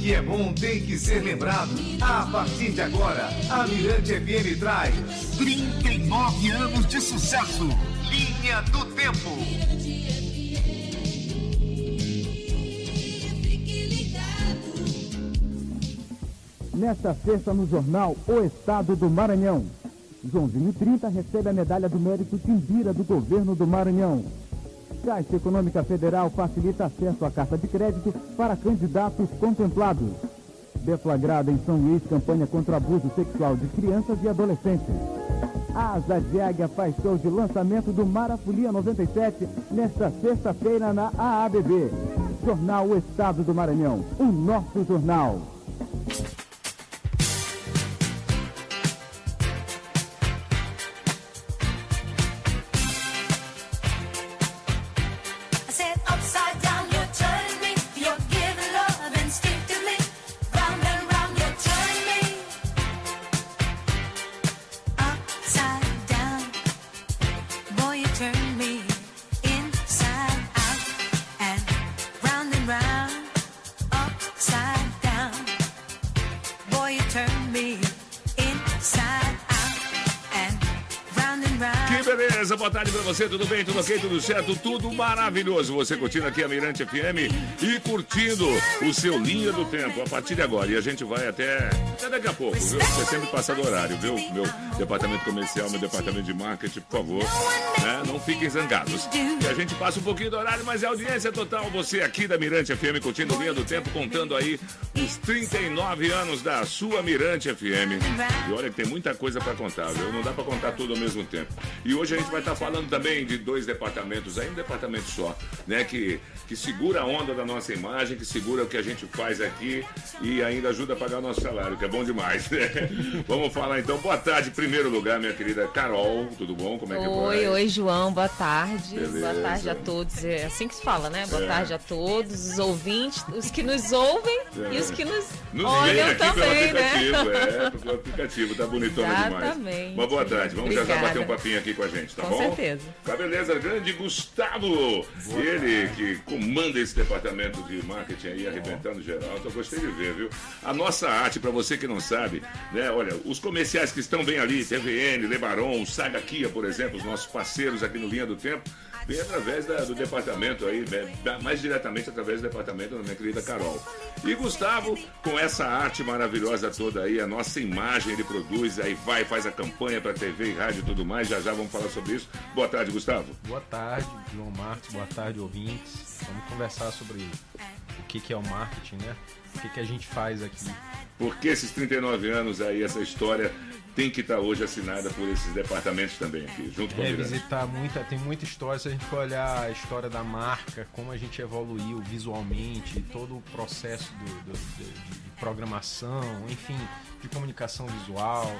que é bom tem que ser lembrado. A partir de agora, a Mirante FM traz 39 anos de sucesso. Linha do Tempo. Nesta sexta no jornal O Estado do Maranhão. Joãozinho 30 recebe a medalha do mérito Timbira do governo do Maranhão. Caixa Econômica Federal facilita acesso à carta de crédito para candidatos contemplados. Deflagrada em São Luís campanha contra abuso sexual de crianças e adolescentes. Asa de Águia faz show de lançamento do Marafolia 97 nesta sexta-feira na AABB. Jornal Estado do Maranhão, o nosso jornal. Você? Tudo bem? Tudo ok? Tudo certo? Tudo maravilhoso. Você curtindo aqui a Mirante FM e curtindo o seu Linha do Tempo a partir de agora. E a gente vai até, até daqui a pouco, viu? Você sempre passa do horário, viu? Meu departamento comercial, meu departamento de marketing, por favor, né? não fiquem zangados. E a gente passa um pouquinho do horário, mas é audiência total. Você aqui da Mirante FM curtindo Linha do Tempo, contando aí os 39 anos da sua Mirante FM. E olha que tem muita coisa para contar, viu? Não dá para contar tudo ao mesmo tempo. E hoje a gente vai estar tá falando também de dois departamentos, aí um departamento só, né? Que, que segura a onda da nossa imagem, que segura o que a gente faz aqui e ainda ajuda a pagar o nosso salário, que é bom demais. Né? Vamos falar então. Boa tarde, em primeiro lugar, minha querida Carol. Tudo bom? Como é que é Oi, oi, João. Boa tarde. Beleza. Boa tarde a todos. É assim que se fala, né? Boa é. tarde a todos, os ouvintes, os que nos ouvem é. e os que nos, nos olham também, né? É, porque o aplicativo tá bonitona Exatamente. demais. Uma boa tarde. Vamos Obrigada. já, já bater um papinho aqui com a gente, tá com bom? Com certeza. Tá beleza, grande Gustavo. Boa ele tarde. que comanda esse departamento de marketing aí, arrebentando geral. Então, eu gostei de ver, viu? A nossa arte, para você que não sabe, né? Olha, os comerciais que estão bem ali, TVN, Lebaron, Saga Kia, por exemplo, os nossos parceiros aqui no Linha do Tempo, vem através da, do departamento aí, né, mais diretamente através do departamento da minha querida Carol. E Gustavo, com essa arte maravilhosa toda aí, a nossa imagem ele produz, aí vai, faz a campanha para TV e rádio e tudo mais, já já vamos falar sobre isso. Boa tarde, Gustavo. Boa tarde, João Marcos, boa tarde, ouvintes. Vamos conversar sobre o que, que é o marketing, né? O que, que a gente faz aqui. Por que esses 39 anos aí, essa história tem que estar hoje assinada por esses departamentos também aqui, junto com Revisitar muita, tem muita história, se a gente for olhar a história da marca, como a gente evoluiu visualmente, todo o processo do, do, de, de programação, enfim, de comunicação visual,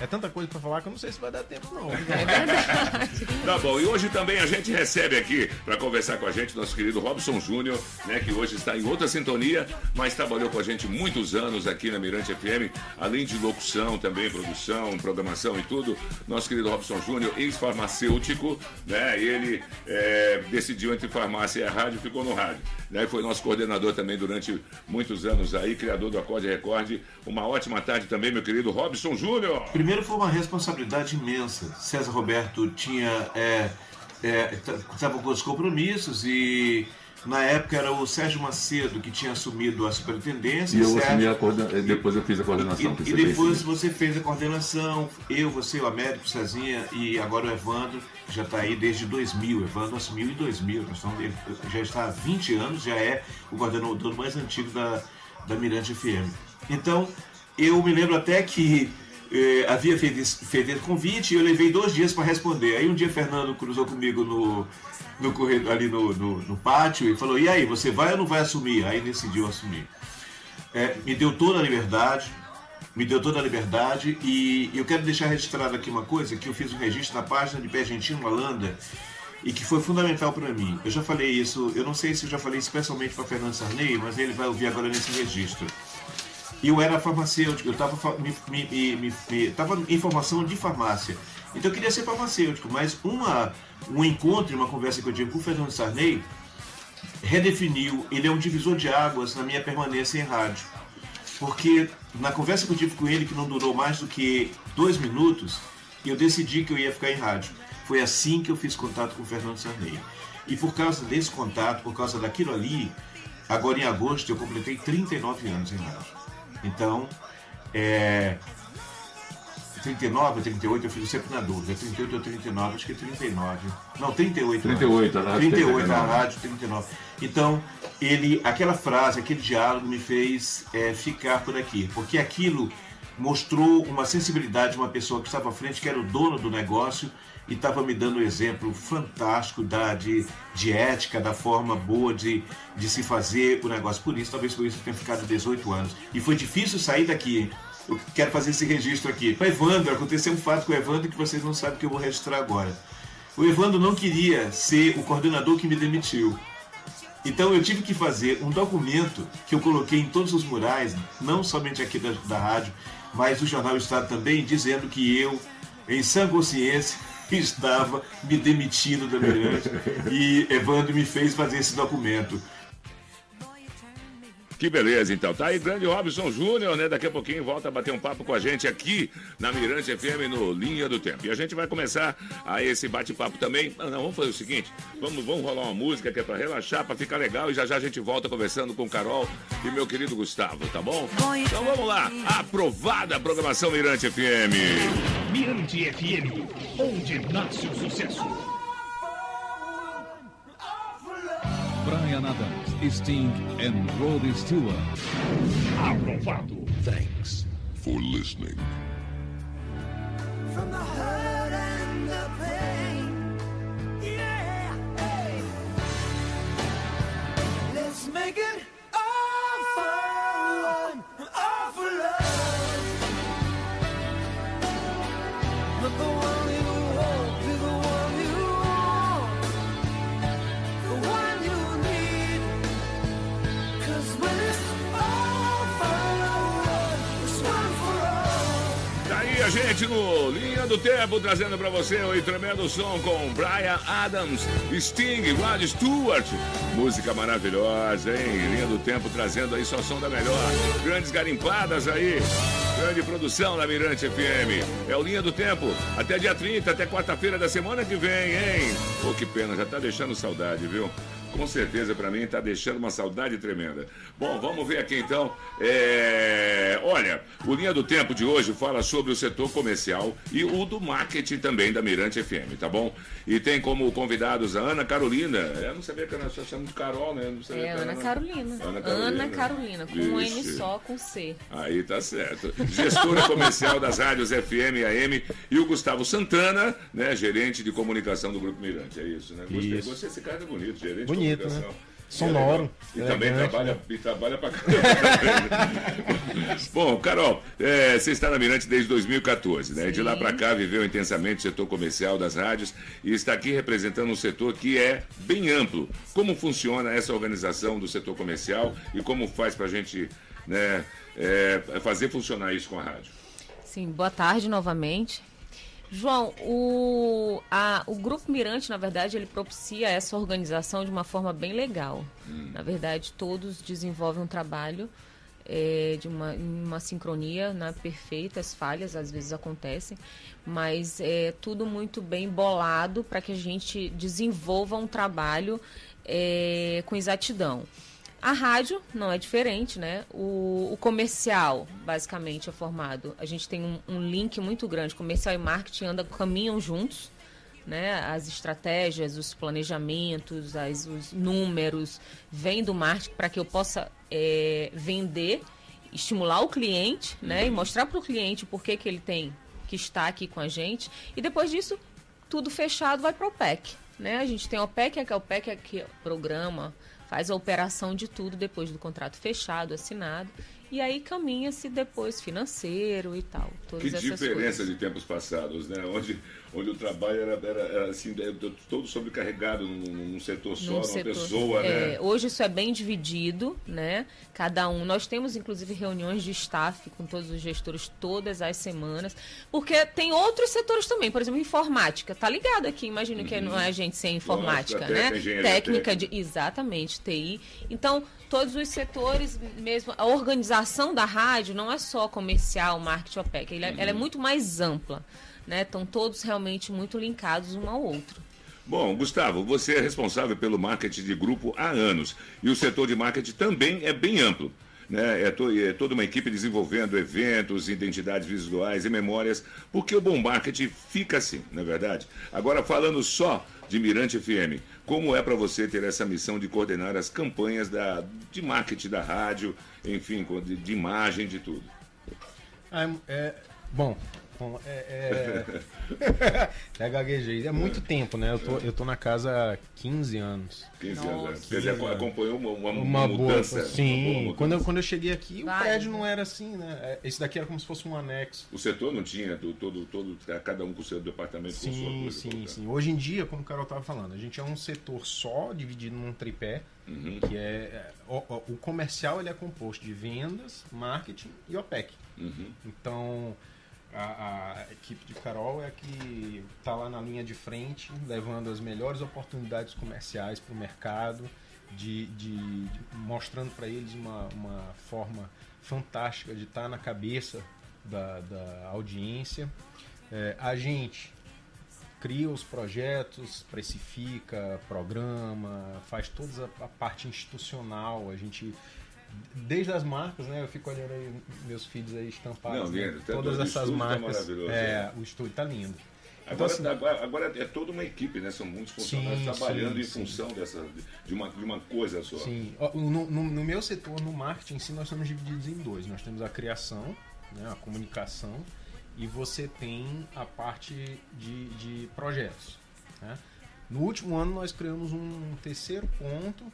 é tanta coisa para falar que eu não sei se vai dar tempo, não. É tá bom, e hoje também a gente recebe aqui para conversar com a gente nosso querido Robson Júnior, né, que hoje está em outra sintonia, mas trabalhou com a gente muitos anos aqui na Mirante FM, além de locução também, produção, programação e tudo. Nosso querido Robson Júnior, ex-farmacêutico, né, ele é, decidiu entre farmácia e rádio, ficou no rádio. Né, foi nosso coordenador também durante muitos anos aí, criador do Acorde Recorde. Uma ótima tarde também, meu querido Robson Júnior. Primeiro foi uma responsabilidade imensa. César Roberto tinha é, é, estava com os compromissos e na época era o Sérgio Macedo que tinha assumido a superintendência. E eu Sérgio, assumi a coordenação, depois eu fiz a coordenação. E, e depois você fez a coordenação, eu, você, o Américo, Cezinha e agora o Evandro, que já está aí desde 2000. O Evandro assumiu em 2000, nós estamos, já está há 20 anos, já é o coordenador mais antigo da, da Mirante FM. Então, eu me lembro até que eh, havia feito, feito convite e eu levei dois dias para responder. Aí um dia Fernando cruzou comigo no, no corredor, ali no, no, no, pátio e falou: E aí, você vai ou não vai assumir? Aí decidiu assumir. É, me deu toda a liberdade, me deu toda a liberdade e eu quero deixar registrado aqui uma coisa: que eu fiz um registro na página de Pé Argentino Holanda e que foi fundamental para mim. Eu já falei isso, eu não sei se eu já falei especialmente para Fernando Sarney, mas ele vai ouvir agora nesse registro. Eu era farmacêutico, eu estava me, me, me, me, em formação de farmácia. Então eu queria ser farmacêutico, mas uma, um encontro, uma conversa que eu tive com o Fernando Sarney redefiniu, ele é um divisor de águas na minha permanência em rádio. porque na conversa que eu tive com ele, que não durou mais do que dois minutos, eu decidi que eu ia ficar em rádio. Foi assim que eu fiz contato com o Fernando Sarney. E por causa desse contato, por causa daquilo ali, agora em agosto eu completei 39 anos em rádio. Então, é, 39 ou 38, eu fico sempre na dúvida. 38 ou 39, acho que é 39. Não, 38. 38, a 38 a rádio, 39. Então, ele, aquela frase, aquele diálogo me fez é, ficar por aqui, porque aquilo mostrou uma sensibilidade de uma pessoa que estava à frente, que era o dono do negócio e estava me dando um exemplo fantástico da, de, de ética, da forma boa de, de se fazer o negócio. Por isso, talvez por isso eu tenha ficado 18 anos. E foi difícil sair daqui, eu quero fazer esse registro aqui. O Evandro, aconteceu um fato com o Evandro que vocês não sabem que eu vou registrar agora. O Evandro não queria ser o coordenador que me demitiu. Então eu tive que fazer um documento que eu coloquei em todos os murais, não somente aqui da, da rádio, mas do Jornal Estado também, dizendo que eu, em sã consciência, estava me demitindo da Mirante e Evandro me fez fazer esse documento. Que beleza, então. Tá aí, grande Robson Júnior, né? Daqui a pouquinho volta a bater um papo com a gente aqui na Mirante FM no Linha do Tempo. E a gente vai começar a esse bate-papo também. Não, não, vamos fazer o seguinte: vamos, vamos rolar uma música que é pra relaxar, pra ficar legal. E já já a gente volta conversando com Carol e meu querido Gustavo, tá bom? Então vamos lá. Aprovada a programação Mirante FM. Mirante FM, onde nasce o sucesso. Brian Adams, Sting and Rod Stewart. Aprovado. Thanks for listening. From the hurt and the pain. Yeah. Hey. Let's make it no Linha do Tempo, trazendo pra você o tremendo som com Brian Adams, Sting, Rod Stewart. Música maravilhosa, hein? Linha do Tempo trazendo aí só som da melhor. Grandes garimpadas aí. Grande produção da Mirante FM. É o Linha do Tempo. Até dia 30, até quarta-feira da semana que vem, hein? Pô, que pena, já tá deixando saudade, viu? Com certeza, pra mim, tá deixando uma saudade tremenda. Bom, vamos ver aqui então. É, Olha, o Linha do Tempo de hoje fala sobre o setor comercial e o do marketing também da Mirante FM, tá bom? E tem como convidados a Ana Carolina. Eu não sabia que era só chama de Carol, né? Eu Não sabia É era Ana Carolina. Ana Carolina. Ana Carolina, com um N só, com C. Aí tá certo. Gestora comercial das rádios FM e AM e o Gustavo Santana, né, gerente de comunicação do Grupo Mirante. É isso, né? Gostei, Isso. gostei. Esse cara é bonito, gerente Bonito, comunicação. né? Sonoro, É. E também elegante, trabalha, né? e trabalha pra caramba. Bom, Carol, é, você está na Mirante desde 2014, né? De lá Sim. pra cá viveu intensamente o setor comercial das rádios e está aqui representando um setor que é bem amplo. Como funciona essa organização do setor comercial e como faz pra gente né, é, fazer funcionar isso com a rádio? Sim, boa tarde novamente. João, o, a- o Grupo Mirante, na verdade, ele propicia essa organização de uma forma bem legal. Na verdade, todos desenvolvem um trabalho é, de uma, uma sincronia né, perfeita, as falhas às vezes acontecem, mas é tudo muito bem bolado para que a gente desenvolva um trabalho é, com exatidão. A rádio não é diferente, né? O, o comercial, basicamente, é formado. A gente tem um, um link muito grande. Comercial e marketing andam, caminham juntos, né? As estratégias, os planejamentos, as, os números vêm do marketing para que eu possa é, vender, estimular o cliente, né? E mostrar para o cliente por que, que ele tem que estar aqui com a gente. E depois disso, tudo fechado vai para o OPEC. Né? A gente tem o OPEC, que é o OPEC é que programa, faz a operação de tudo depois do contrato fechado, assinado. E aí caminha-se depois financeiro e tal. Todas Que essas diferença coisas. de tempos passados, né? Onde, onde o trabalho era, era, era, assim, é, todo sobrecarregado num, num setor só, Num numa setor- pessoa, é, né? Hoje isso é bem dividido, né? Cada um. Nós temos inclusive reuniões de staff com todos os gestores todas as semanas, porque tem outros setores também, por exemplo, informática. Tá ligado aqui? Imagino que não é gente sem informática, Lógico, né? engenharia Técnica de técnica. exatamente TI. Então todos os setores mesmo a organização da rádio não é só comercial, marketing, OPEC, ela, ela é Uhum. muito mais ampla, né? Estão todos realmente muito linkados um ao outro. Bom, Gustavo, você é responsável pelo marketing de grupo há anos e o setor de marketing também é bem amplo. Né? É, to- é toda uma equipe desenvolvendo eventos, identidades visuais e memórias, porque o bom marketing fica assim, não é verdade? Agora, falando só de Mirante FM, como é para você ter essa missão de coordenar as campanhas da, de marketing da rádio, enfim, com- de, de imagem, de tudo? Ah, é, bom, é, é, é gaguejei. É muito tempo, né? Eu tô, eu tô na casa há 15 anos. 15 Nossa. anos. Quer dizer, acompanhou uma, uma, Uma boa. mudança. Sim, uma boa quando, eu, mudança. quando eu cheguei aqui, o Vai, prédio né? não era assim, né? É, Esse daqui era como se fosse um anexo. O setor não tinha do- todo, todo, cada um com o seu departamento, com sua Sim, coisa. sim, sim. Hoje em dia, como o Carol estava falando, a gente é um setor só, dividido num tripé, Uhum. que é... é, O, o- o comercial ele é composto de vendas, marketing e OPEC. Uhum. Então, a, a equipe de Carol é a que está lá na linha de frente, levando as melhores oportunidades comerciais para o mercado, de, de- de- mostrando para eles uma, uma forma fantástica de estar na cabeça da, da audiência. É, a gente cria os projetos, precifica, programa, faz toda a parte institucional, a gente desde as marcas, né? Eu fico olhando aí meus filhos aí estampados, Não, né, lindo, tá todas todo- o essas tá marcas. maravilhoso, é, né? o estúdio tá lindo. Então, Agora, assim, agora, agora é toda uma equipe, né? São muitos funcionários Sim, trabalhando sim, em sim. função dessa, de, uma, de uma coisa só. Sim, no, no- no meu setor, no marketing em si, nós somos divididos em dois. Nós temos a criação, né, a comunicação, e você tem a parte de, de projetos. né? No último ano, nós criamos um terceiro ponto,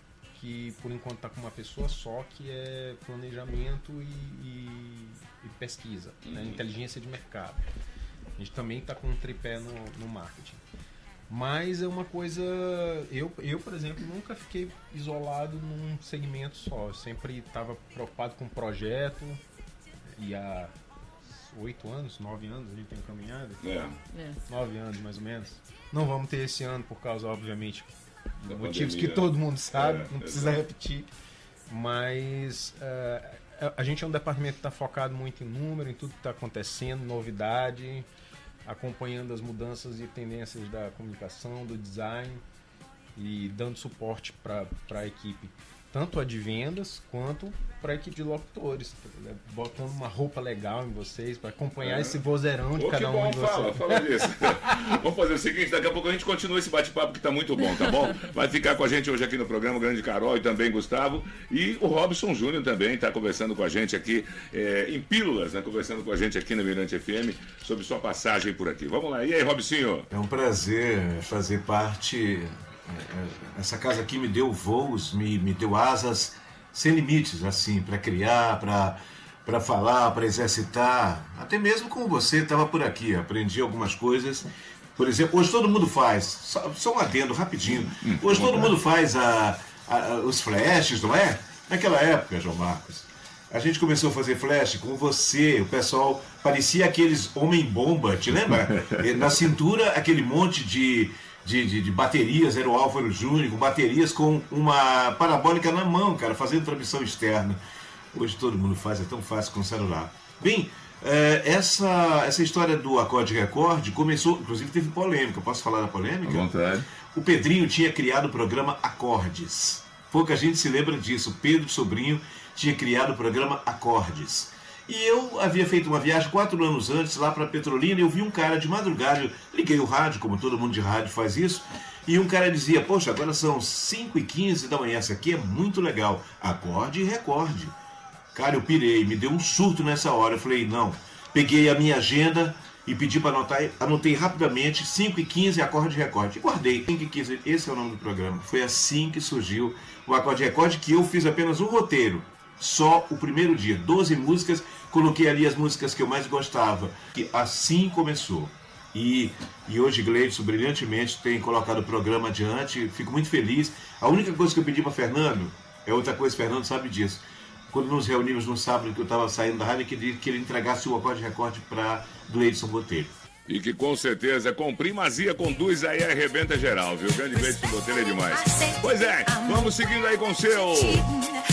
que por enquanto está com uma pessoa só, que é planejamento e, e- e pesquisa, né, inteligência de mercado. A gente também está com um tripé no, no marketing. Mas é uma coisa. Eu, eu, por exemplo, nunca fiquei isolado num segmento só. Eu sempre estava preocupado com o projeto. E há oito anos, nove anos a gente tem caminhado. É, É. Nove anos mais ou menos. Não vamos ter esse ano por causa, obviamente, Da motivos pandemia. que todo mundo sabe, É, não precisa repetir. Mas a- a gente é um departamento que está focado muito em número, em tudo que está acontecendo, novidade, acompanhando as mudanças e tendências da comunicação, do design e dando suporte para a equipe, tanto a de vendas quanto para a equipe de locutores, né? botando uma roupa legal em vocês para acompanhar É. esse vozeirão de Ô, cada um de vocês. fala, fala disso. Vamos fazer o seguinte, daqui a pouco a gente continua esse bate-papo que tá muito bom, tá bom? Vai ficar com a gente hoje aqui no programa, o Grande Carol e também Gustavo. E o Robson Júnior também está conversando com a gente aqui, é, em pílulas, né? Conversando com a gente aqui no Mirante FM sobre sua passagem por aqui. Vamos lá. E aí, Robsinho? É um prazer fazer parte. Essa casa aqui me deu voos, me, me deu asas sem limites, assim, para criar, para falar, para exercitar. Até mesmo com você, estava por aqui, aprendi algumas coisas. Por exemplo, hoje todo mundo faz, só, só um adendo rapidinho. Hoje todo mundo faz a, a- os flashes, não é? Naquela época, João Marcos. A gente começou a fazer flash com você, o pessoal parecia aqueles homem-bomba, te lembra? Na cintura, aquele monte de, de, de- de baterias, era o Álvaro Júnior, com baterias com uma parabólica na mão, cara, fazendo transmissão externa. Hoje todo mundo faz, é tão fácil com o celular. Bem, eh, essa, essa história do acorde recorde começou, inclusive teve polêmica, posso falar da polêmica? vontade. O Pedrinho tinha criado o programa Acordes. Pouca gente se lembra disso. O Pedro Sobrinho tinha criado o programa Acordes. E eu havia feito uma viagem quatro anos antes lá para Petrolina e eu vi um cara de madrugada, eu liguei o rádio, como todo mundo de rádio faz isso, e um cara dizia, poxa, agora são 5 e 15 da manhã, essa aqui é muito legal, acorde e recorde. Cara, eu pirei, me deu um surto nessa hora. Eu falei, não. Peguei a minha agenda e pedi para anotar, anotei rapidamente 5 e 15 acorde recorde. E guardei 5 e 15, esse é o nome do programa. Foi assim que surgiu o acorde recorde, que eu fiz apenas um roteiro. Só o primeiro dia, 12 músicas, coloquei ali as músicas que eu mais gostava. E assim começou. E, e hoje Gleidson brilhantemente tem colocado o programa adiante. Fico muito feliz. A única coisa que eu pedi para Fernando é outra coisa, Fernando sabe disso. Quando nos reunimos no sábado que eu estava saindo da rádio, que ele, que ele entregasse o acorde de recorde para Gleidson Botelho. E que com certeza com primazia conduz aí e arrebenta geral, viu? Grande beijo do Botelho é demais. Pois é, vamos seguindo aí com seu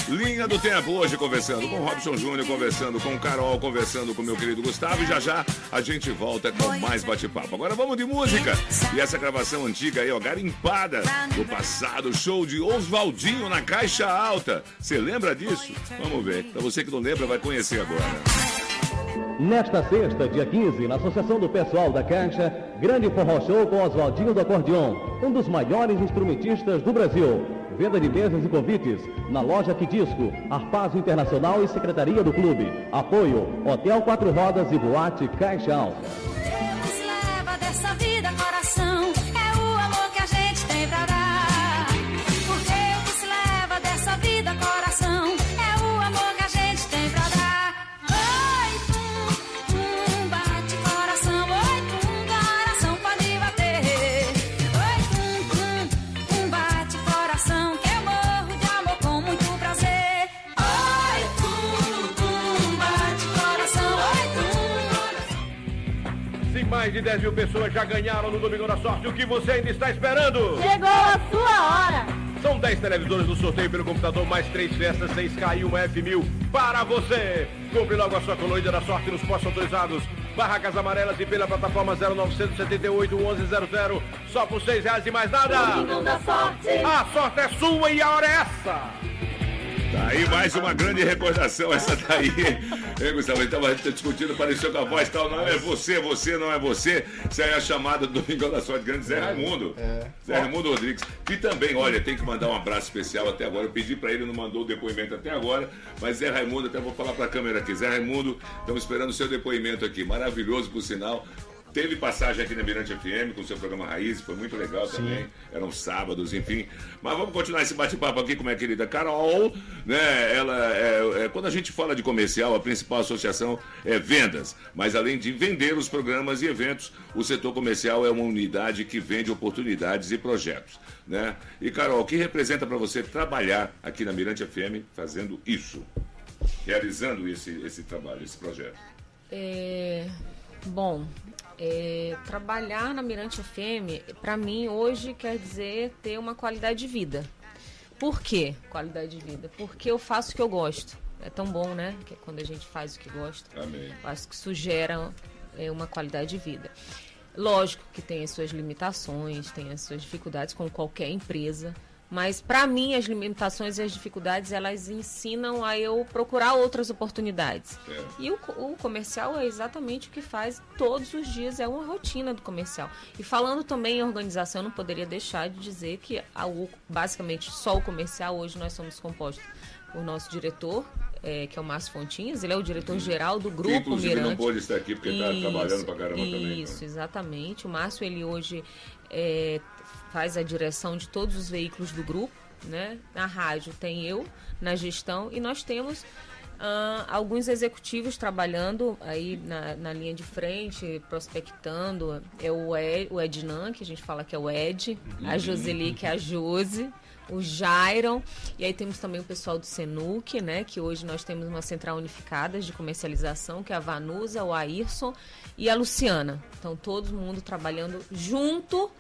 Linha do Tempo. Hoje conversando com Robson Júnior, conversando com Carol, conversando com meu querido Gustavo. E já já a gente volta com mais bate-papo. Agora vamos de música. E essa gravação antiga aí, ó, garimpada do passado, show de Oswaldinho na Caixa Alta. Você lembra disso? Vamos ver. Pra você que não lembra, vai conhecer agora. Nesta sexta, dia 15, na Associação do Pessoal da Caixa, grande forró show com Oswaldinho do Acordeon, um dos maiores instrumentistas do Brasil. Venda de mesas e convites na loja Quidisco, Arpazo Internacional e Secretaria do Clube. Apoio, Hotel Quatro Rodas e Boate Caixa Alta. Deus leva dessa vida mais de 10 mil pessoas já ganharam no Domingo da Sorte, o que você ainda está esperando? Chegou a sua hora! São 10 televisores no sorteio pelo computador, mais 3 festas, 6K e uma F1000 para você. Compre logo a sua colônia da sorte nos postos autorizados. Barracas amarelas e pela plataforma 0978 1100. Só por 6 reais e mais nada. Domingo da Sorte! A sorte é sua e a hora é essa. Tá aí mais uma grande recordação, essa daí. Ei, Gustavo, ele tava discutindo, pareceu com a voz tal, não é você, você, não é você. Isso aí é a chamada do Domingão da Sorte Grande, Zé Raimundo. Zé Raimundo Rodrigues. Que também, olha, tem que mandar um abraço especial até agora. Eu pedi pra ele, não mandou o depoimento até agora, mas Zé Raimundo, até vou falar pra câmera aqui. Zé Raimundo, estamos esperando o seu depoimento aqui. Maravilhoso, por sinal. Teve passagem aqui na Mirante FM com o seu programa Raiz, foi muito legal também. Eram sábados, enfim. Mas vamos continuar esse bate-papo aqui com minha querida Carol. Né? Ela é, é- quando a gente fala de comercial, a principal associação é vendas. Mas além de vender os programas e eventos, o setor comercial é uma unidade que vende oportunidades e projetos. Né? E Carol, o que representa para você trabalhar aqui na Mirante FM fazendo isso? Realizando esse, esse trabalho, esse projeto? É, bom, é, trabalhar na Mirante FM, para mim, hoje quer dizer ter uma qualidade de vida. Por quê qualidade de vida? Porque eu faço o que eu gosto. É tão bom, né? Que é quando a gente faz o que gosta. Amém. Eu acho que isso gera é, uma qualidade de vida. Lógico que tem as suas limitações, tem as suas dificuldades, como qualquer empresa. Mas para mim as limitações e as dificuldades elas ensinam a eu procurar outras oportunidades. É. E o, o comercial é exatamente o que faz todos os dias, é uma rotina do comercial. E falando também em organização, eu não poderia deixar de dizer que o, basicamente só o comercial, hoje nós somos compostos por nosso diretor, eh, que é o Márcio Fontinhas, ele é o diretor-geral do Que Grupo inclusive não Mirante. pôde estar aqui porque está Isso, trabalhando pra caramba também. Isso, né? exatamente. O Márcio, ele hoje é, faz a direção de todos os veículos do grupo, né? Na rádio tem eu, na gestão, e nós temos ah, alguns executivos trabalhando aí na, na linha de frente, prospectando. É o, Ed, o Ednan, que a gente fala que é o Ed, a Joseli, que é a Jose, o Jairon, e aí temos também o pessoal do Senuc, né? Que hoje nós temos uma central unificada de comercialização, que é a Vanusa, o Ayrson e a Luciana. Então todo mundo trabalhando junto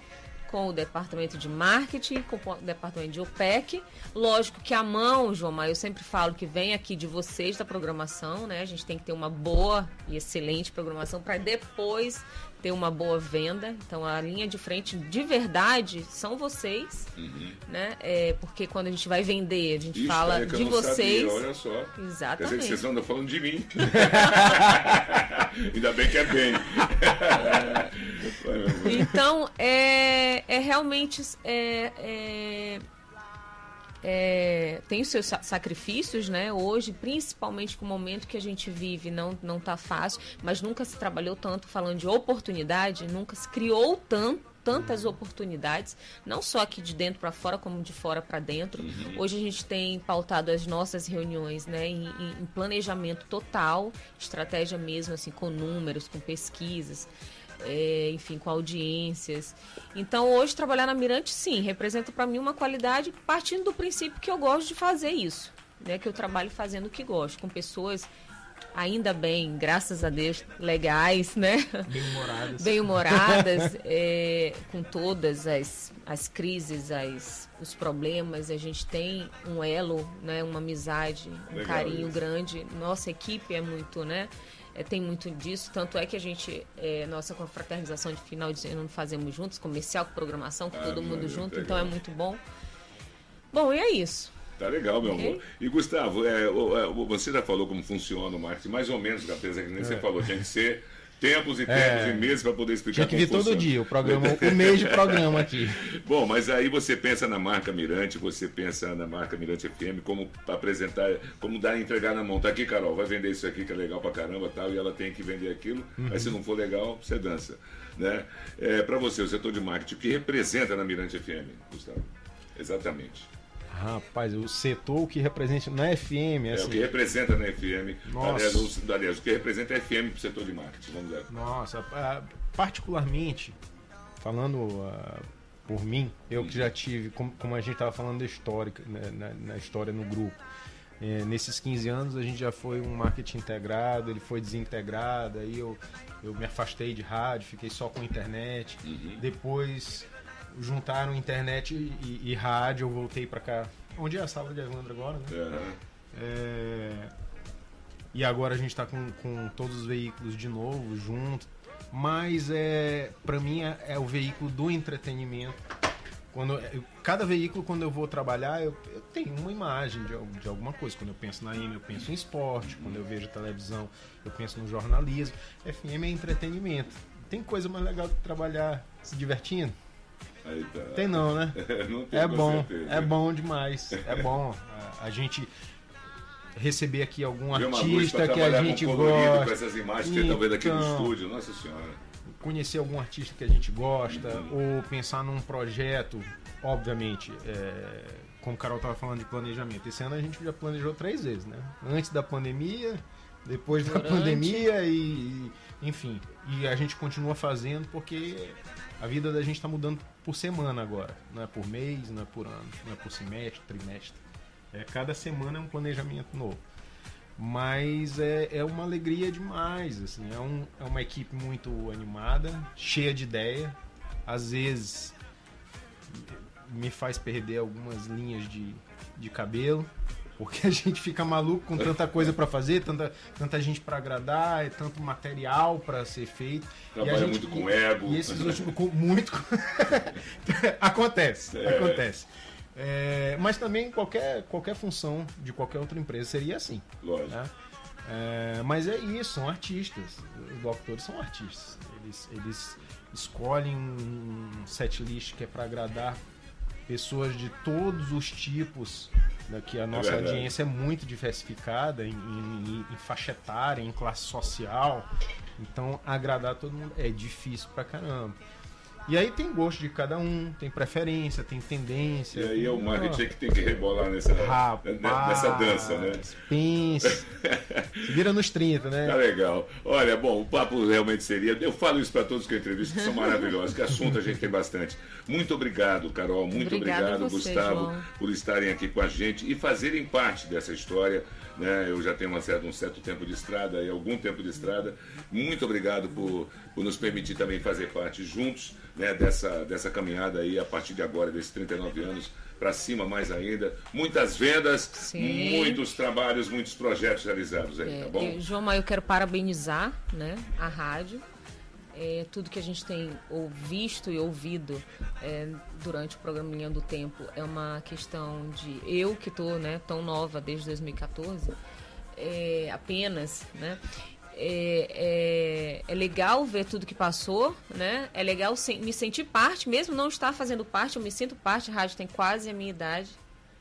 com o departamento de marketing, com o departamento de OPEC. Lógico que a mão, João Maia, eu sempre falo que vem aqui de vocês da programação, né? A gente tem que ter uma boa e excelente programação para depois ter uma boa venda. Então a linha de frente de verdade são vocês, né? É, porque quando a gente vai vender, a gente Ixi, fala é de não vocês. Sabia, olha só. Quer dizer Exatamente. vocês estão falando de mim. Ainda bem que é bem. Então, é, é realmente. É, é, é, tem os seus sa- sacrifícios, né? Hoje, principalmente com o momento que a gente vive, não, não tá fácil, mas nunca se trabalhou tanto falando de oportunidade, nunca se criou tanto. Tantas oportunidades, não só aqui de dentro para fora, como de fora para dentro. Hoje a gente tem pautado as nossas reuniões né, em- em planejamento total, estratégia mesmo, assim, com números, com pesquisas é, enfim, com audiências. Então, hoje, trabalhar na Mirante, sim, representa para mim uma qualidade partindo do princípio que eu gosto de fazer isso. Né? Que eu trabalho fazendo o que gosto, com pessoas, ainda bem, graças a Deus, legais, né? Bem-humoradas. bem-humoradas, é, com todas as, as crises, as, os problemas. A gente tem um elo, né, uma amizade, um Legal carinho isso. grande. Nossa equipe é muito, né? é, tem muito disso. Tanto é que a gente, é, nossa confraternização de final de ano fazemos juntos, comercial com programação, com Ah, todo mundo junto. legal. Então é muito bom. Bom, e é isso. Tá legal, meu Ok. amor. E Gustavo, é, é, você já falou como funciona o marketing, mais ou menos, apesar que nem você falou, tinha que ser tempos e tempos É. e meses para poder explicar Tinha que vir todo dia, o programa, o mês de programa aqui. Bom, mas aí você pensa na marca Mirante, você pensa na marca Mirante FM, como apresentar, como dar e entregar na mão. Tá aqui, Carol, vai vender isso aqui que é legal pra caramba tal, e ela tem que vender aquilo. Uhum. Aí se não for legal, você dança. Né? É, para você, o setor de marketing, o que representa na Mirante FM, Gustavo? Exatamente. Rapaz, o setor que representa na FM, É, o assim. que representa na FM. Nossa. Aliás, o, aliás, o que representa a FM pro setor de marketing. Vamos lá. Nossa, particularmente, falando ah, por mim, eu que já tive, como, como a gente estava falando da história, né, na, na história no grupo, eh, nesses 15 anos a gente já foi um marketing integrado, ele foi desintegrado, aí eu, eu me afastei de rádio, fiquei só com internet, depois juntaram internet e, e rádio, eu voltei para cá, onde é a sala de Evandro agora, né? É, É, E agora a gente está com, com todos os veículos de novo, junto. Mas é, para mim é, é o veículo do entretenimento. Quando eu- cada veículo, quando eu vou trabalhar, eu, eu tenho uma imagem de, de alguma coisa. Quando eu penso na AM, eu penso em esporte. Quando eu vejo televisão, eu penso no jornalismo. FM é entretenimento. Tem coisa mais legal do que trabalhar se divertindo? Aí tá. Tem não, né? Não tem, É bom, certeza. é bom demais. É bom a, a gente receber aqui algum artista que a gente com gosta. Com essas imagens que estão vendo aqui no Então, estúdio, nossa senhora. Conhecer algum artista que a gente gosta, ou pensar num projeto, obviamente, é, como o Carol estava falando de planejamento. Esse ano a gente já planejou três vezes, né? Antes da pandemia, depois da Durante. pandemia e, e- enfim. E a gente continua fazendo porque a vida da gente está mudando por semana agora. Não é por mês, não é por ano, não é por semestre, trimestre. É, cada semana é um planejamento novo. Mas é, é uma alegria demais, assim, é, um, é uma equipe muito animada, cheia de ideia. Às vezes me faz perder algumas linhas de, de cabelo, porque a gente fica maluco com tanta coisa para fazer, tanta, tanta gente para agradar, é tanto material para ser feito. E Trabalha gente- muito com ego. E esses últimos, com, muito. acontece, É. acontece. É, mas também qualquer, qualquer função de qualquer outra empresa seria assim. Lógico. né? É, mas é isso, são artistas. Os doutores são artistas. Eles, eles escolhem um set list que é para agradar pessoas de todos os tipos. Né, que a nossa verdade. audiência é muito diversificada em, em- em faixa etária, em classe social. Então, agradar todo mundo é difícil pra caramba. E aí tem gosto de cada um, tem preferência, tem tendência. E aí é o tem- marketing que tem que rebolar nessa, Rapaz, nessa dança, né? Pense. Se vira nos 30, Tá né? legal. Olha, bom, o papo realmente seria. Eu falo isso para todos que eu entrevisto, que são maravilhosos, que assunto a gente tem bastante. Muito obrigado, Carol. Muito Obrigada obrigado, você, Gustavo, João. por estarem aqui com a gente e fazerem parte dessa história. Né? Eu já tenho uma certa- um certo tempo de estrada e algum tempo de estrada. Muito obrigado por, por nos permitir também fazer parte juntos né, dessa, dessa caminhada aí a partir de agora, desses 39 anos para cima mais ainda. Muitas vendas, Sim. muitos trabalhos, muitos projetos realizados aí, É, tá bom? João, mas eu quero parabenizar né, a rádio. É, tudo que a gente tem visto e ouvido é, durante o programa Linha do Tempo é uma questão de eu que estou né, tão nova desde 2014 é, apenas né, é, é, é legal ver tudo que passou né é legal me sentir parte mesmo não estar fazendo parte eu me sinto parte a rádio tem quase a minha idade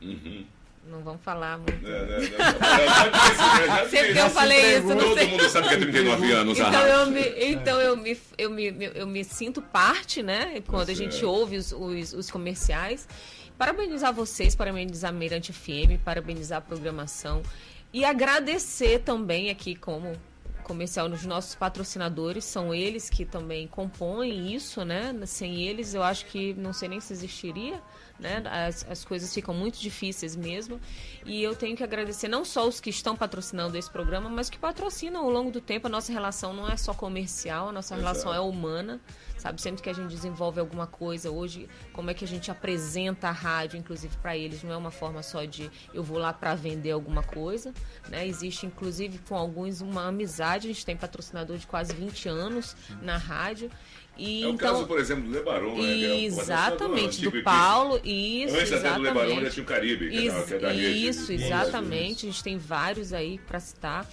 Uhum. Não vamos falar muito É, né, né, não, né, Sempre que eu falei isso, Todo mundo sabe que é 39 anos, Então eu me, então eu me, eu me, eu me sinto parte, né? Quando a gente ouve os, os, os comerciais. Parabenizar vocês, parabenizar a Mirante FM, parabenizar a programação e agradecer também aqui como comercial nos nossos patrocinadores, são eles que também compõem isso, né? Sem eles, eu acho que não sei nem se existiria, né? As, as coisas ficam muito difíceis mesmo. E eu tenho que agradecer não só os que estão patrocinando esse programa, mas que patrocinam ao longo do tempo. A nossa relação não é só comercial, a nossa relação é humana sabe? Sempre que a gente desenvolve alguma coisa, hoje, como é que a gente apresenta a rádio, inclusive para eles, não é uma forma só de eu vou lá para vender alguma coisa, né? Existe, inclusive, com alguns uma amizade, a gente tem patrocinador de quase 20 anos na rádio. E, É o então, caso, por exemplo, do Lebaron, né? é Exatamente, do Paulo, isso, Antes até do Lebaron, exatamente. já tinha o Caribe, que é da- Isso, que é da rede. isso, Isso, exatamente. A gente tem vários aí para citar.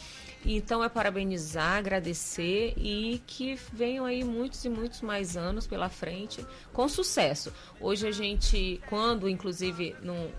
Então é parabenizar, agradecer e que venham aí muitos e muitos mais anos pela frente com sucesso. Hoje a gente, quando inclusive num,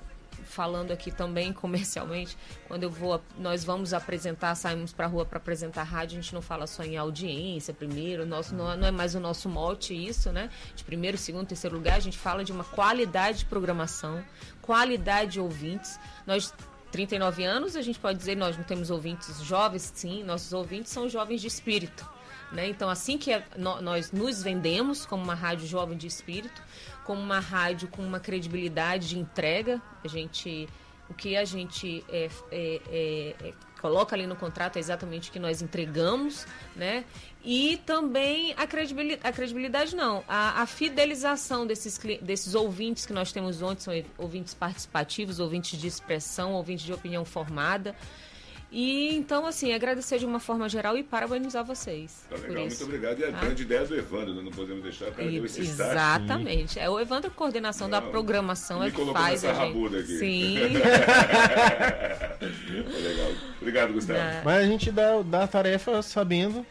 falando aqui também comercialmente, quando eu vou, nós vamos apresentar, saímos para rua para apresentar a rádio, a gente não fala só em audiência primeiro, nosso não é mais o nosso mote isso, né? De primeiro, segundo, terceiro lugar, a gente fala de uma qualidade de programação, qualidade de ouvintes. Nós 39 anos, a gente pode dizer, nós não temos ouvintes jovens, sim, nossos ouvintes são jovens de espírito. Né? Então, assim que é- nó- nós nos vendemos como uma rádio jovem de espírito, como uma rádio com uma credibilidade de entrega, a gente, o que a gente é, é, é, é, coloca ali no contrato é exatamente o que nós entregamos, né? E também a credibilidade, a credibilidade não, a, a fidelização desses, desses ouvintes que nós temos ontem, são ouvintes participativos, ouvintes de expressão, ouvintes de opinião formada. E então, assim, agradecer de uma forma geral e parabenizar vocês. Tá por legal, isso. muito obrigado. E a Tá? grande ideia do Evandro, né? não podemos deixar, o cara deu esse start. Exatamente. É o Evandro coordenação da Não, programação me é que colocou faz nessa a gente. rabuda aqui. Sim. legal. Obrigado, Gustavo. Mas a gente dá, dá a tarefa sabendo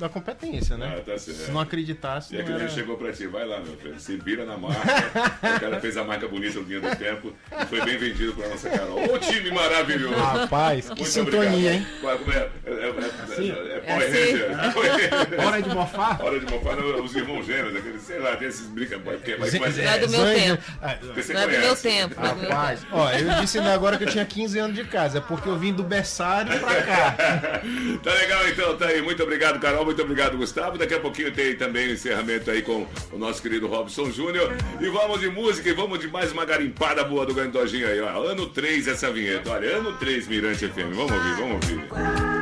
da competência, né? Ah, tá certo. Se não acreditasse, E não aquele era... ele chegou pra ti, vai lá, meu filho, se vira na marca. o cara fez a marca bonita no Linha do Tempo e foi bem vendido pra nossa Carol. Ô time maravilhoso! Rapaz, que Muito sintonia, obrigado. hein? Qual- como é? É, é, é, é, é É Power assim. Hora de mofar? Hora de mofar, não, os irmãos gêmeos, aqueles, sei lá, tem esses brinca, porque mas, mas, Não é do meu tempo. Ah, Não é do meu conhece. tempo. é Rapaz, ó, eu disse ainda agora que eu tinha 15 anos de casa, é porque eu vim do berçário pra cá. Tá legal então, tá aí. Muito obrigado, Carol. Muito obrigado, Gustavo. Daqui a pouquinho tem também o encerramento aí com o nosso querido Robson Júnior. E vamos de música e vamos de mais uma garimpada boa do Grande Dojinho aí, ó. Ano 3 essa vinheta. Olha, ano 3 Mirante FM. Vamos ouvir, vamos ouvir.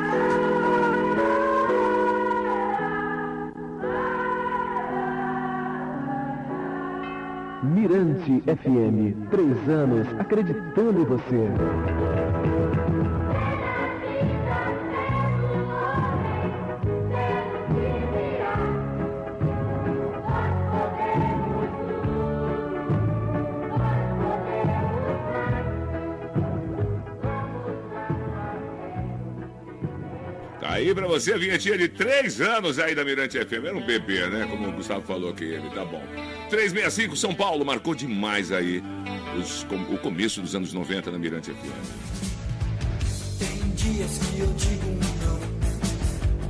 Mirante FM, três anos acreditando em você. Aí pra você vinhetinha de 3 anos aí da Mirante FM. Era um bebê, né? Como o Gustavo falou que ele, tá bom. 365 São Paulo marcou demais aí os- o começo dos anos 90 na Mirante FM. Tem dias que eu digo não,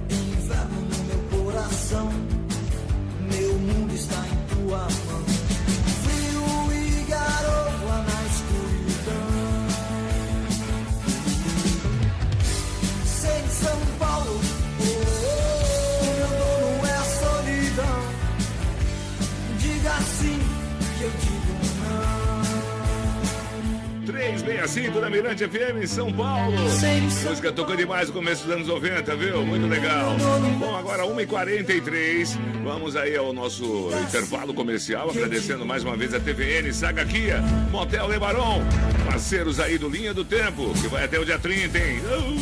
inverno no meu coração. Meu mundo está em tua mão. 365 da Mirante FM em São Paulo. Música tocou demais no começo dos anos 90, viu? Muito legal. Bom, agora 1h43. Vamos aí ao nosso intervalo comercial. Agradecendo mais uma vez a TVN, Saga Kia, Motel Lebaron. Parceiros aí do Linha do Tempo, que vai até o dia 30, hein?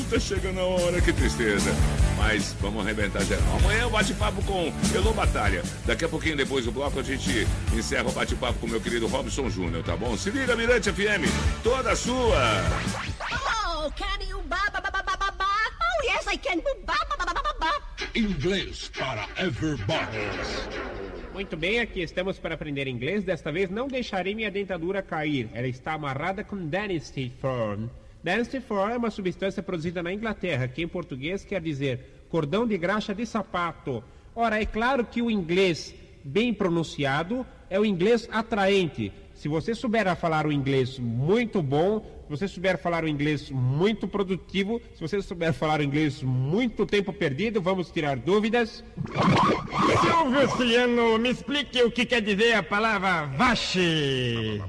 Tá chegando a hora, que tristeza. Mas vamos arrebentar geral. Amanhã eu bate-papo com Elô Batalha. Daqui a pouquinho, depois do bloco, a gente encerra o bate-papo com meu querido Robson Júnior, tá bom? Se liga, Mirante FM, toda sua. Oh, can you ba ba ba ba ba ba ba? Oh, yes, I can. Ba ba ba ba ba ba. Inglês para everybody. Muito bem, aqui estamos para aprender inglês. Desta vez não deixarei minha dentadura cair. Ela está amarrada com Dentistry Foam. Foam é uma substância produzida na Inglaterra, que em português quer dizer cordão de graxa de sapato. Ora, é claro que o inglês bem pronunciado é o inglês atraente. Se você souber falar o inglês muito bom, se você souber falar o inglês muito produtivo, se você souber falar o inglês muito tempo perdido, vamos tirar dúvidas. Silvio Siciliano, me explique o que quer dizer a palavra vache.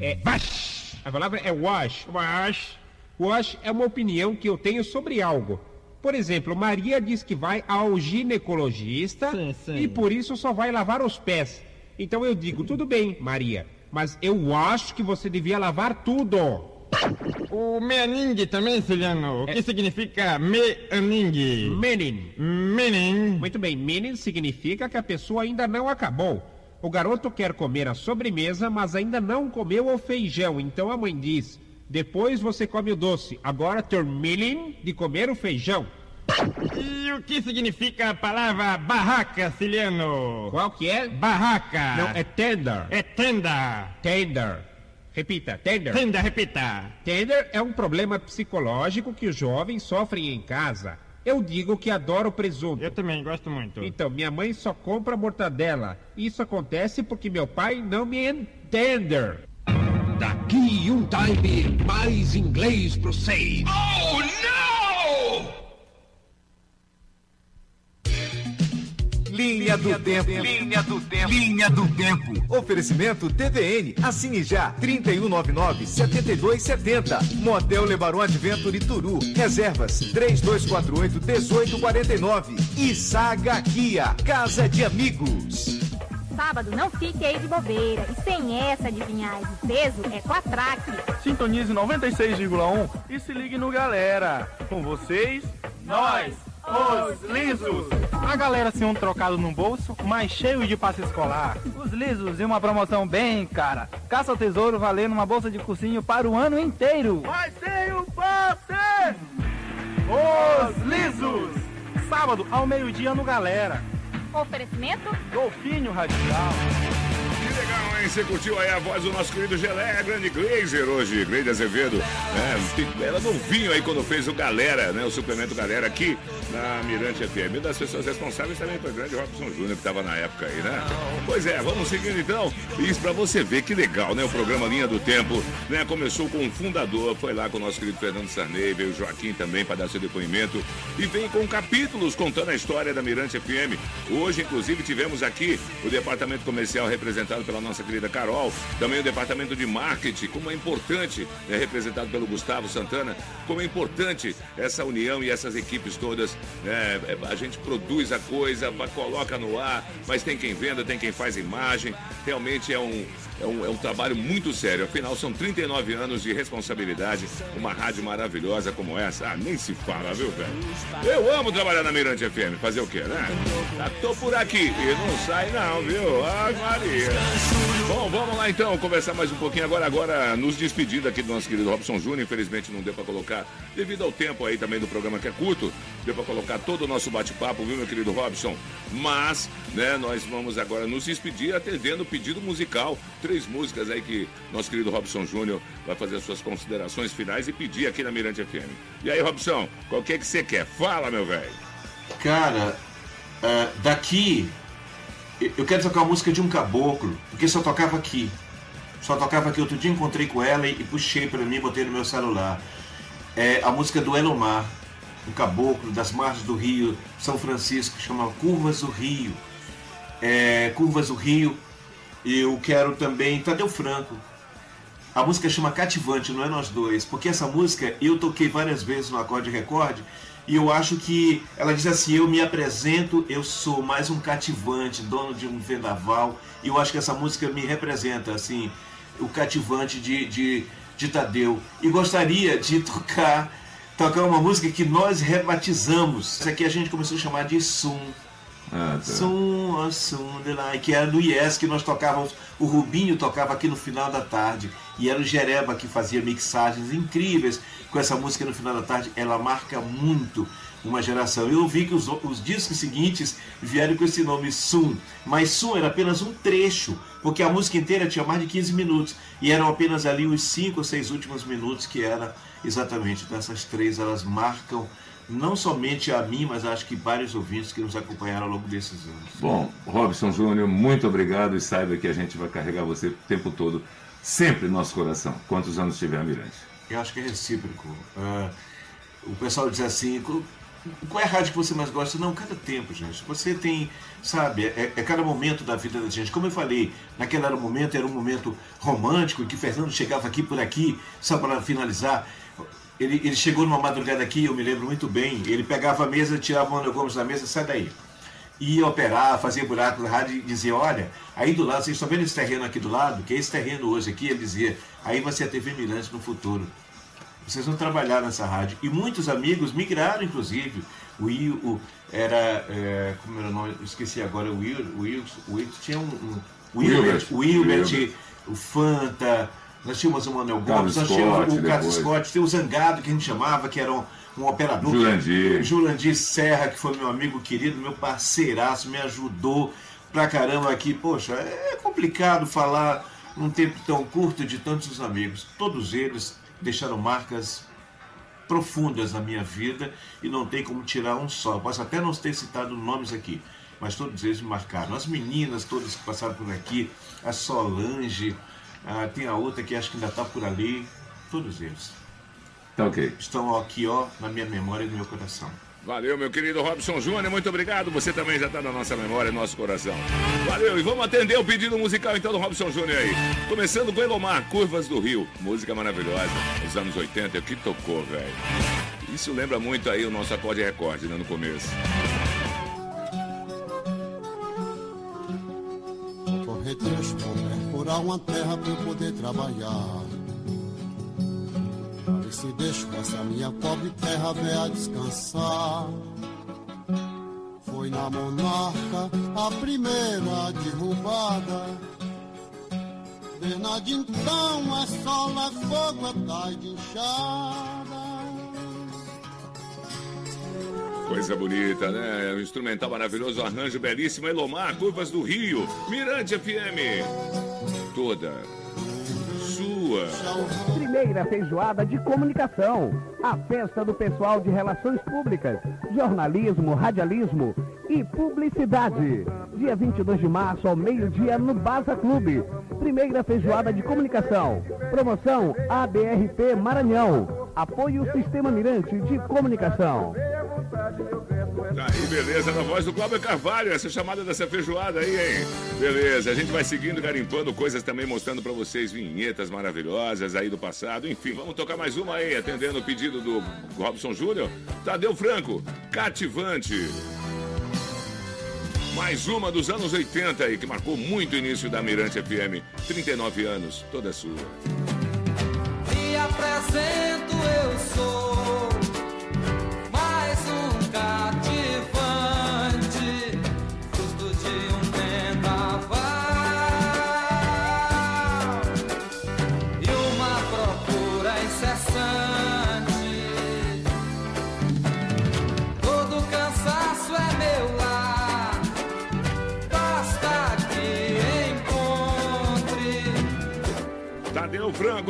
É, wash. A palavra é wash. Wash. Wash é uma opinião que eu tenho sobre algo. Por exemplo, Maria diz que vai ao ginecologista e por isso só vai lavar os pés. Então eu digo, tudo bem, Maria, mas eu acho que você devia lavar tudo. O meaning também, Siciliano. O que significa meaning? Meaning. Meaning. Muito bem, meaning significa que a pessoa ainda não acabou. O garoto quer comer a sobremesa, mas ainda não comeu o feijão. Então a mãe diz: depois você come o doce. Agora terminem de comer o feijão. E o que significa a palavra barraca, Siciliano? Qual que é? Barraca. Não, é tender. É tenda. Tender. Repita, tender. Tenda, repita. Tender é um problema psicológico que os jovens sofrem em casa. Eu digo que adoro presunto. Eu também gosto muito. Então, minha mãe só compra mortadela. Isso acontece porque meu pai não me entende. Daqui um time, mais inglês pro seis. Oh, não! Linha do Tempo. Linha do Tempo. Linha do Tempo. Oferecimento TVN. Assine já. 3199-7270. Motel Lebaron Adventure Turu. Reservas 3248-1849. E Saga Kia. Casa de Amigos. Sábado não fique aí de bobeira. E sem essa de vinhais de peso, é com a Traque. Sintonize 96,1 e se ligue no Galera. Com vocês, nós, os lisos. A galera sem um trocado no bolso, mas cheio de passe escolar. Os lisos e uma promoção bem cara. Caça ao tesouro valendo uma bolsa de cursinho para o ano inteiro. Mas sem o passe! Os lisos! Sábado ao meio-dia no Galera. Oferecimento? Golfinho Radical. Você curtiu aí a voz do nosso querido Geleia, grande Glazer hoje, Gleide Azevedo. É, ela novinho aí quando fez o Galera, né? O suplemento Galera aqui na Mirante FM. E das pessoas responsáveis também foi o grande Robson Júnior, que estava na época aí, né? Pois é, vamos seguindo então. Isso pra você ver que legal, né? O programa Linha do Tempo, né? Começou com o fundador, foi lá com o nosso querido Fernando Sarney, veio o Joaquim também para dar seu depoimento. E vem com capítulos contando a história da Mirante FM. Hoje, inclusive, tivemos aqui o departamento comercial representado pela nossa querida Carol, também o departamento de marketing, como é importante, é representado pelo Gustavo Santana, como é importante essa união e essas equipes todas. né? É, a gente produz a coisa, coloca no ar, mas tem quem venda, tem quem faz imagem. Realmente é um, é um, é um trabalho muito sério. Afinal, são 39 anos de responsabilidade, uma rádio maravilhosa como essa. Ah, nem se fala, viu, velho? Eu amo trabalhar na Mirante FM. Fazer o quê, né? Já tô por aqui e não sai não, viu? Ah, Maria. Bom, vamos lá então, conversar mais um pouquinho agora, agora nos despedindo aqui do nosso querido Robson Júnior. Infelizmente não deu pra colocar, devido ao tempo aí também do programa que é curto, deu pra colocar todo o nosso bate-papo, viu, meu querido Robson? Mas, né, nós vamos agora nos despedir atendendo o pedido musical. Três músicas aí que nosso querido Robson Júnior vai fazer as suas considerações finais e pedir aqui na Mirante FM. E aí, Robson, qual que é que você quer? Fala, meu velho. Cara, ah, daqui eu- quero tocar a música de um caboclo, porque só tocava aqui. Só tocava aqui. Outro dia encontrei com ela e, e puxei pra mim, botei no meu celular. É a música do Elomar, um caboclo das margens do Rio, São Francisco, chama Curvas do Rio. É, Curvas do Rio. Eu quero também Tadeu Franco. A música chama Cativante, não é nós dois, porque essa música eu toquei várias vezes no acorde recorde e eu acho que ela diz assim: eu me apresento, eu sou mais um cativante, dono de um vendaval. E eu acho que essa música me representa, assim, o cativante de, de, de Tadeu. E gostaria de tocar, tocar uma música que nós rebatizamos. Essa aqui a gente começou a chamar de Sum. Ah, Sum, ah, sum, de lá, que era do Yes, que nós tocávamos, o Rubinho tocava aqui no final da tarde, e era o Jereba que fazia mixagens incríveis com essa música no final da tarde, ela marca muito uma geração. Eu vi que os, os discos seguintes vieram com esse nome Sum, mas Sum era apenas um trecho, porque a música inteira tinha mais de 15 minutos, e eram apenas ali os 5 ou 6 últimos minutos que era exatamente. Dessas três, elas marcam não somente a mim, mas acho que vários ouvintes que nos acompanharam ao longo desses anos. Bom, Robson Júnior, muito obrigado e saiba que a gente vai carregar você o tempo todo, sempre no nosso coração, quantos anos tiver Mirante. Eu acho que é recíproco. Ah, o pessoal diz assim, "Qual- é a rádio que você mais gosta? Não, cada tempo, gente. Você tem, sabe, é, é cada momento da vida da gente. Como eu falei, naquele era um momento, era um momento romântico, que Fernando chegava aqui por aqui, só para finalizar. Ele, ele chegou numa madrugada aqui, eu me lembro muito bem. Ele pegava a mesa, tirava o Manuel Gomes da mesa, sai daí. Ia operar, fazia buraco na rádio e dizia: Olha, aí do lado, vocês estão vendo esse terreno aqui do lado? Que é esse terreno hoje aqui? Ele dizia: Aí vai ser a TV Mirante no futuro. Vocês vão trabalhar nessa rádio. E muitos amigos migraram, inclusive. O Will, era. é, como era o nome? Eu esqueci agora. O Will, o Will, o Will tinha um. um o Wilbert, Wilbert, Wilbert. o Fanta. Nós tínhamos o Manuel Carlos Gomes, nós tínhamos Scott o Carlos. Scott, tem o Zangado, que a gente chamava, que era um, um operador. Jurandir. Jurandir Serra, que foi meu amigo querido, meu parceiraço, me ajudou pra caramba aqui. Poxa, é complicado falar num tempo tão curto de tantos amigos. Todos eles deixaram marcas profundas na minha vida e não tem como tirar um só. Eu posso até não ter citado nomes aqui, mas todos eles me marcaram. As meninas todas que passaram por aqui, a Solange, ah, tem a outra que acho que ainda está por ali, todos eles Tá ok. estão aqui ó na minha memória e no meu coração. Valeu, meu querido Robson Júnior, muito obrigado. Você também já está na nossa memória, no nosso coração. Valeu, e vamos atender o pedido musical então do Robson Júnior aí. Começando com Elomar, Curvas do Rio. Música maravilhosa, nos anos 80, que tocou, velho. Isso lembra muito aí o nosso acorde recorde, né, no começo. correr perfurar uma terra pra eu poder trabalhar. Ver se deixo essa minha pobre terra ver a descansar. Foi na monarca a primeira derrubada. Desde então é sol, é fogo, é tais de enxada. Coisa bonita, né? Um instrumental maravilhoso, um arranjo belíssimo. Elomar, Curvas do Rio, Mirante FM. Toda sua. Primeira feijoada de comunicação. A festa do pessoal de relações públicas, jornalismo, radialismo e publicidade. Dia 22 de março ao meio-dia no Baza Clube. Primeira feijoada de comunicação. Promoção ABRP Maranhão. Apoio Sistema Mirante de Comunicação. Tá aí, beleza, na voz do Cláudio Carvalho, essa chamada dessa feijoada aí, hein? Beleza, a gente vai seguindo, garimpando coisas também, mostrando pra vocês vinhetas maravilhosas aí do passado. Enfim, vamos tocar mais uma aí, atendendo o pedido do Robson Júnior. Tadeu Franco, cativante. Mais uma dos anos 80 aí, que marcou muito o início da Mirante FM. 39 anos, toda sua. Me apresento, eu sou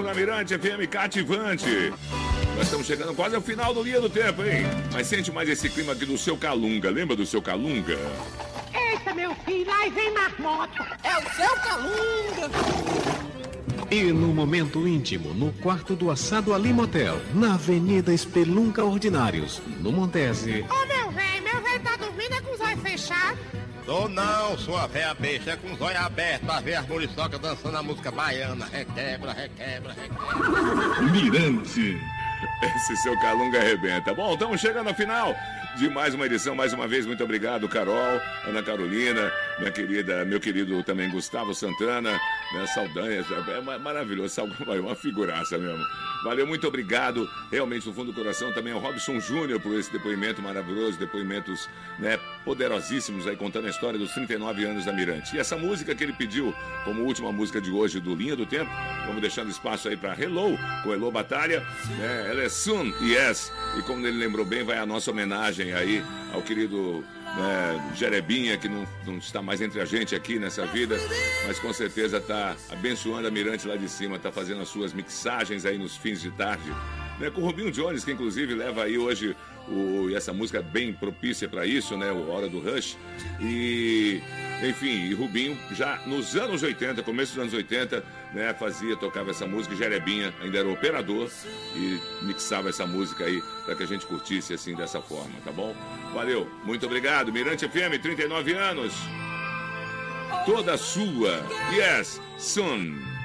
na Mirante FM cativante. Nós estamos chegando quase ao final do Linha do Tempo, hein? Mas sente mais esse clima aqui do seu Calunga. Lembra do seu Calunga? Eita, meu filho, aí vem marmota. É o seu calunga. E no momento íntimo, no quarto do Assado Ali Motel, na Avenida Espelunca Ordinários, no Montese, Ô, Tô não, sua véia besta, com os olhos abertos ver as muriçocas dançando a música baiana. Requebra, requebra, requebra. Mirante. Esse seu Calunga arrebenta. Bom, estamos chegando ao final de mais uma edição. Mais uma vez, muito obrigado, Carol, Ana Carolina, minha querida, meu querido também Gustavo Santana, né, Saldanha. É ma- maravilhoso, Sal- uma figuraça mesmo. Valeu, muito obrigado. Realmente, no fundo do coração, também ao Robson Júnior por esse depoimento maravilhoso, depoimentos né, poderosíssimos aí, contando a história dos 39 anos da Mirante. E essa música que ele pediu como última música de hoje do Linha do Tempo, vamos deixando espaço aí para Hello, com Hello Batalha. Né? Ela é Soon Yes. E como ele lembrou bem, vai a nossa homenagem aí ao querido né, Jerebinha, que não, não está mais entre a gente aqui nessa vida, mas com certeza está abençoando a Mirante lá de cima, está fazendo as suas mixagens aí nos fins de tarde. né? Com o Rubinho Jones, que inclusive leva aí hoje o, essa música bem propícia para isso, né? O Hora do Rush. E, enfim, e Rubinho já nos anos 80, começo dos anos 80, né? Fazia, tocava essa música, Jerebinha ainda era operador e mixava essa música aí para que a gente curtisse assim dessa forma, tá bom? Valeu, muito obrigado. Mirante FM, 39 anos. Toda sua. Yes, soon.